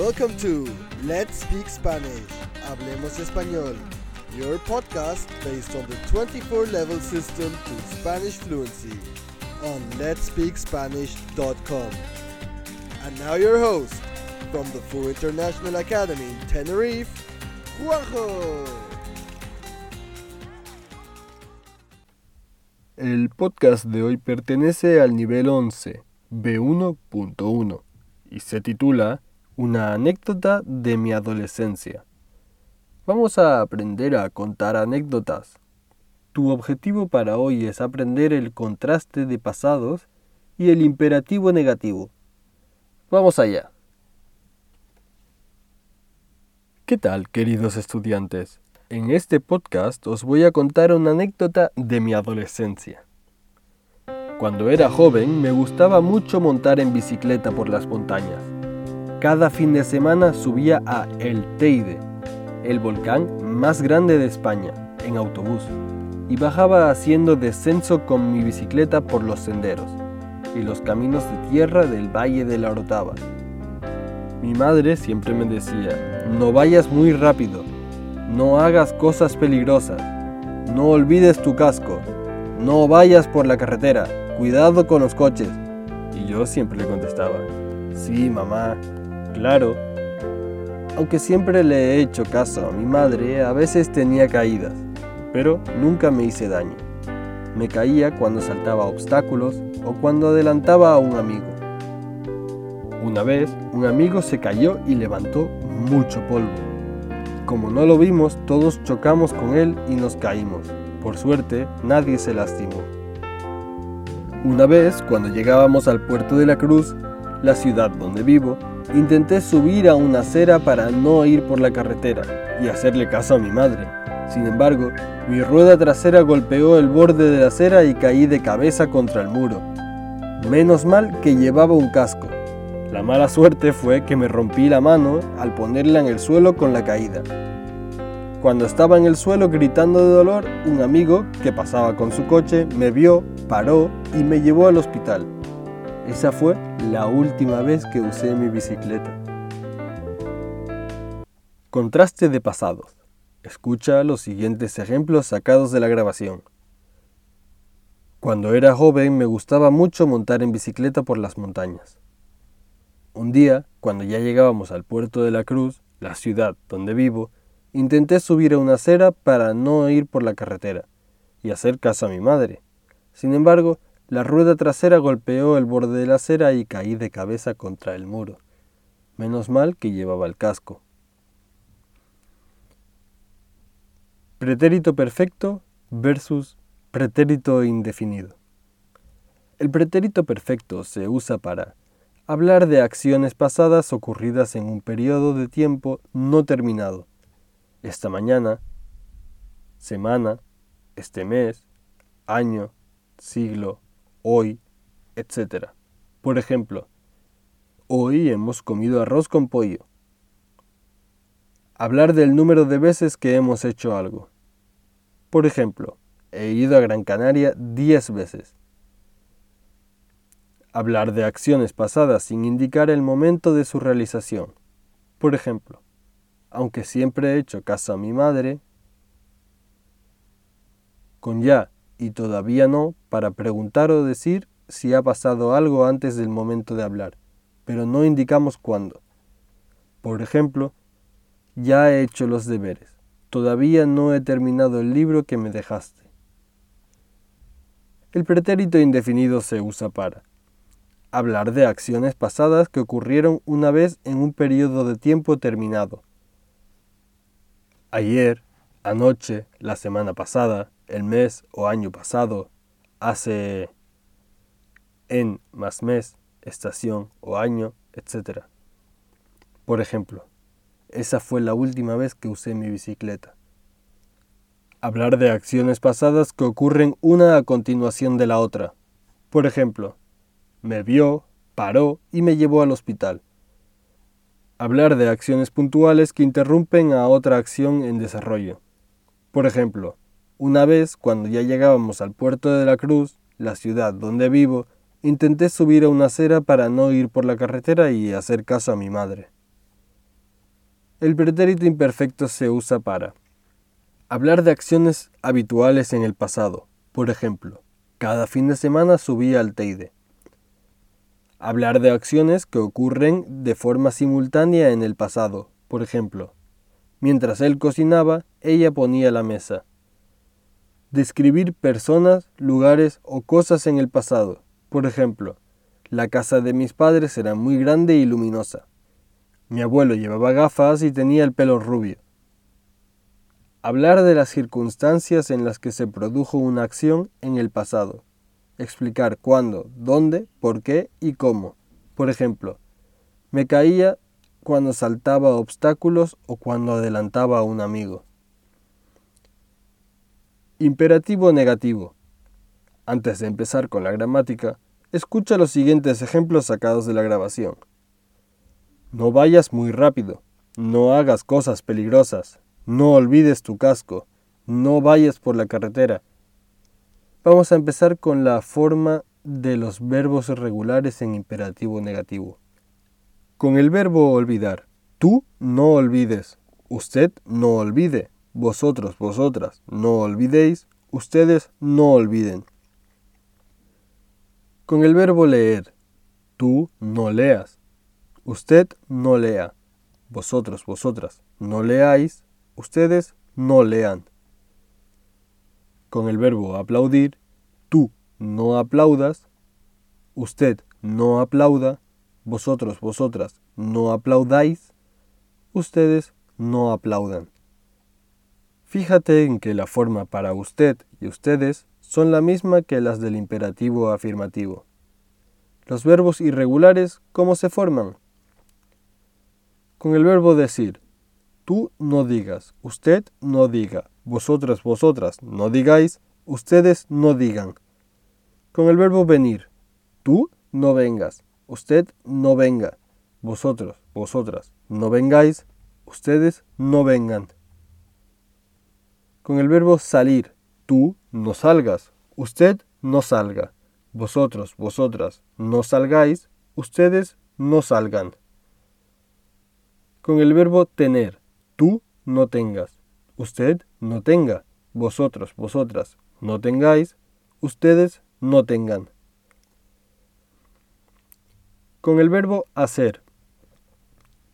Welcome to Let's Speak Spanish. Hablemos español. Your podcast based on the 24 level system to Spanish fluency on letspeakspanish.com. And now your host from the Full International Academy in Tenerife, Juanjo. El podcast de hoy pertenece al nivel 11, B1.1, y se titula Una anécdota de mi adolescencia. Vamos a aprender a contar anécdotas. Tu objetivo para hoy es aprender el contraste de pasados y el imperativo negativo. Vamos allá. ¿Qué tal, queridos estudiantes? En este podcast os voy a contar una anécdota de mi adolescencia. Cuando era joven me gustaba mucho montar en bicicleta por las montañas. Cada fin de semana subía a El Teide, el volcán más grande de España, en autobús, y bajaba haciendo descenso con mi bicicleta por los senderos y los caminos de tierra del Valle de la Orotava. Mi madre siempre me decía, no vayas muy rápido, no hagas cosas peligrosas. No olvides tu casco. No vayas por la carretera. Cuidado con los coches. Y yo siempre le contestaba, sí, mamá, claro. Aunque siempre le he hecho caso a mi madre, a veces tenía caídas, pero nunca me hice daño. Me caía cuando saltaba obstáculos o cuando adelantaba a un amigo. Una vez, un amigo se cayó y levantó mucho polvo. Como no lo vimos, todos chocamos con él y nos caímos. Por suerte, nadie se lastimó. Una vez, cuando llegábamos al puerto de la Cruz, la ciudad donde vivo, intenté subir a una acera para no ir por la carretera y hacerle caso a mi madre. Sin embargo, mi rueda trasera golpeó el borde de la acera y caí de cabeza contra el muro. Menos mal que llevaba un casco. La mala suerte fue que me rompí la mano al ponerla en el suelo con la caída. Cuando estaba en el suelo gritando de dolor, un amigo que pasaba con su coche me vio, paró y me llevó al hospital. Esa fue la última vez que usé mi bicicleta. Contraste de pasados. Escucha los siguientes ejemplos sacados de la grabación. Cuando era joven me gustaba mucho montar en bicicleta por las montañas. Un día, cuando ya llegábamos al puerto de la Cruz, la ciudad donde vivo, intenté subir a una acera para no ir por la carretera y hacer caso a mi madre. Sin embargo, la rueda trasera golpeó el borde de la acera y caí de cabeza contra el muro. Menos mal que llevaba el casco. Pretérito perfecto versus pretérito indefinido. El pretérito perfecto se usa para hablar de acciones pasadas ocurridas en un periodo de tiempo no terminado. Esta mañana, semana, este mes, año, siglo, hoy, etc. Por ejemplo, hoy hemos comido arroz con pollo. Hablar del número de veces que hemos hecho algo. Por ejemplo, he ido a Gran Canaria 10 veces hablar de acciones pasadas sin indicar el momento de su realización. Por ejemplo, aunque siempre he hecho caso a mi madre, con ya y todavía no para preguntar o decir si ha pasado algo antes del momento de hablar, pero no indicamos cuándo. Por ejemplo, ya he hecho los deberes, todavía no he terminado el libro que me dejaste. El pretérito indefinido se usa para hablar de acciones pasadas que ocurrieron una vez en un periodo de tiempo terminado. Ayer, anoche, la semana pasada, el mes o año pasado, hace en más mes, estación o año, etc. Por ejemplo, esa fue la última vez que usé mi bicicleta. Hablar de acciones pasadas que ocurren una a continuación de la otra. Por ejemplo, me vio, paró y me llevó al hospital. Hablar de acciones puntuales que interrumpen a otra acción en desarrollo. Por ejemplo, una vez, cuando ya llegábamos al puerto de la Cruz, la ciudad donde vivo, intenté subir a una acera para no ir por la carretera y hacer caso a mi madre. El pretérito imperfecto se usa para hablar de acciones habituales en el pasado. Por ejemplo, cada fin de semana subía al Teide. Hablar de acciones que ocurren de forma simultánea en el pasado. Por ejemplo, mientras él cocinaba, ella ponía la mesa. Describir personas, lugares o cosas en el pasado. Por ejemplo, la casa de mis padres era muy grande y luminosa. Mi abuelo llevaba gafas y tenía el pelo rubio. Hablar de las circunstancias en las que se produjo una acción en el pasado. Explicar cuándo, dónde, por qué y cómo. Por ejemplo, me caía cuando saltaba obstáculos o cuando adelantaba a un amigo. Imperativo negativo. Antes de empezar con la gramática, escucha los siguientes ejemplos sacados de la grabación. No vayas muy rápido. No hagas cosas peligrosas. No olvides tu casco. No vayas por la carretera. Vamos a empezar con la forma de los verbos regulares en imperativo negativo. Con el verbo olvidar. Tú no olvides. Usted no olvide. Vosotros, vosotras, no olvidéis. Ustedes no olviden. Con el verbo leer. Tú no leas. Usted no lea. Vosotros, vosotras, no leáis. Ustedes no lean. Con el verbo aplaudir, tú no aplaudas. Usted no aplauda. Vosotros, vosotras, no aplaudáis. Ustedes no aplaudan. Fíjate en que la forma para usted y ustedes son la misma que las del imperativo afirmativo. Los verbos irregulares, ¿cómo se forman? Con el verbo decir, tú no digas, usted no diga, vosotras, vosotras no digáis, ustedes no digan. Con el verbo venir, tú no vengas, usted no venga, vosotros, vosotras no vengáis, ustedes no vengan. Con el verbo salir, tú no salgas, usted no salga, vosotros, vosotras no salgáis, ustedes no salgan con el verbo tener. Tú no tengas, usted no tenga, vosotros, vosotras no tengáis, ustedes no tengan. Con el verbo hacer.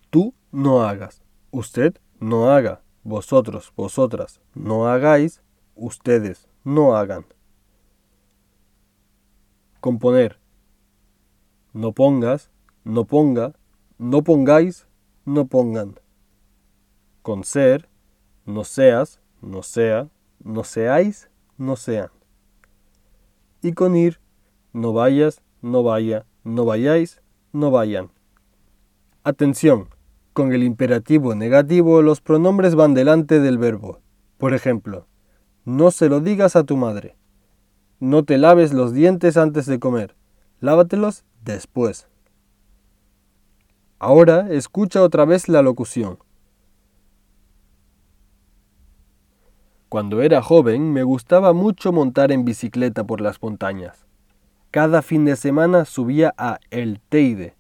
Tú no hagas, usted no haga, vosotros, vosotras no hagáis, ustedes no hagan. Componer. No pongas, no ponga, no pongáis, no pongan. Con ser, no seas, no sea, no seáis, no sean. Y con ir, no vayas, no vaya, no vayáis, no vayan. Atención, con el imperativo negativo los pronombres van delante del verbo. Por ejemplo, no se lo digas a tu madre. No te laves los dientes antes de comer. Lávatelos después. Ahora escucha otra vez la locución. Cuando era joven me gustaba mucho montar en bicicleta por las montañas. Cada fin de semana subía a El Teide,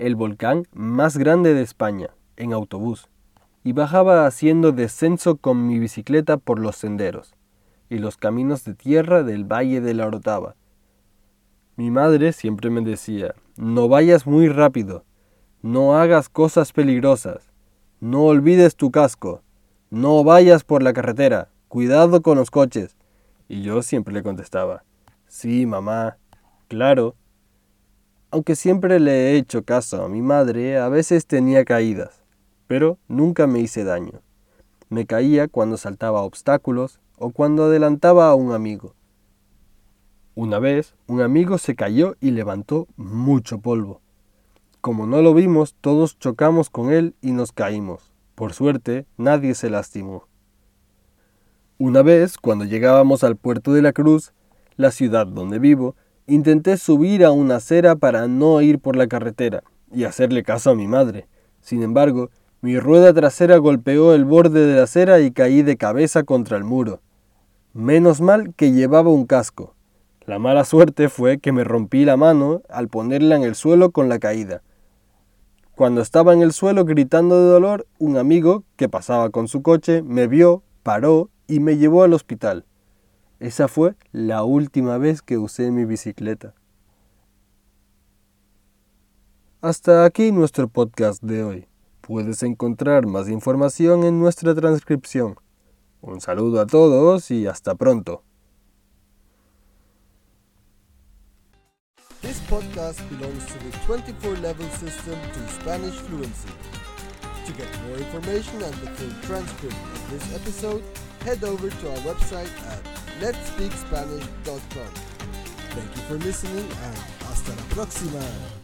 el volcán más grande de España, en autobús, y bajaba haciendo descenso con mi bicicleta por los senderos y los caminos de tierra del Valle de la Orotava. Mi madre siempre me decía, no vayas muy rápido, no hagas cosas peligrosas. No olvides tu casco. No vayas por la carretera. Cuidado con los coches. Y yo siempre le contestaba, sí, mamá, claro. Aunque siempre le he hecho caso a mi madre, a veces tenía caídas, pero nunca me hice daño. Me caía cuando saltaba obstáculos o cuando adelantaba a un amigo. Una vez, un amigo se cayó y levantó mucho polvo. Como no lo vimos, todos chocamos con él y nos caímos. Por suerte, nadie se lastimó. Una vez, cuando llegábamos al puerto de la Cruz, la ciudad donde vivo, intenté subir a una acera para no ir por la carretera y hacerle caso a mi madre. Sin embargo, mi rueda trasera golpeó el borde de la acera y caí de cabeza contra el muro. Menos mal que llevaba un casco. La mala suerte fue que me rompí la mano al ponerla en el suelo con la caída. Cuando estaba en el suelo gritando de dolor, un amigo que pasaba con su coche me vio, paró y me llevó al hospital. Esa fue la última vez que usé mi bicicleta. Hasta aquí nuestro podcast de hoy. Puedes encontrar más información en nuestra transcripción. Un saludo a todos y hasta pronto. This podcast belongs to the 24 level system to Spanish fluency. To get more information and the full transcript of this episode, head over to our website at letspeakspanish.com. Thank you for listening and hasta la próxima.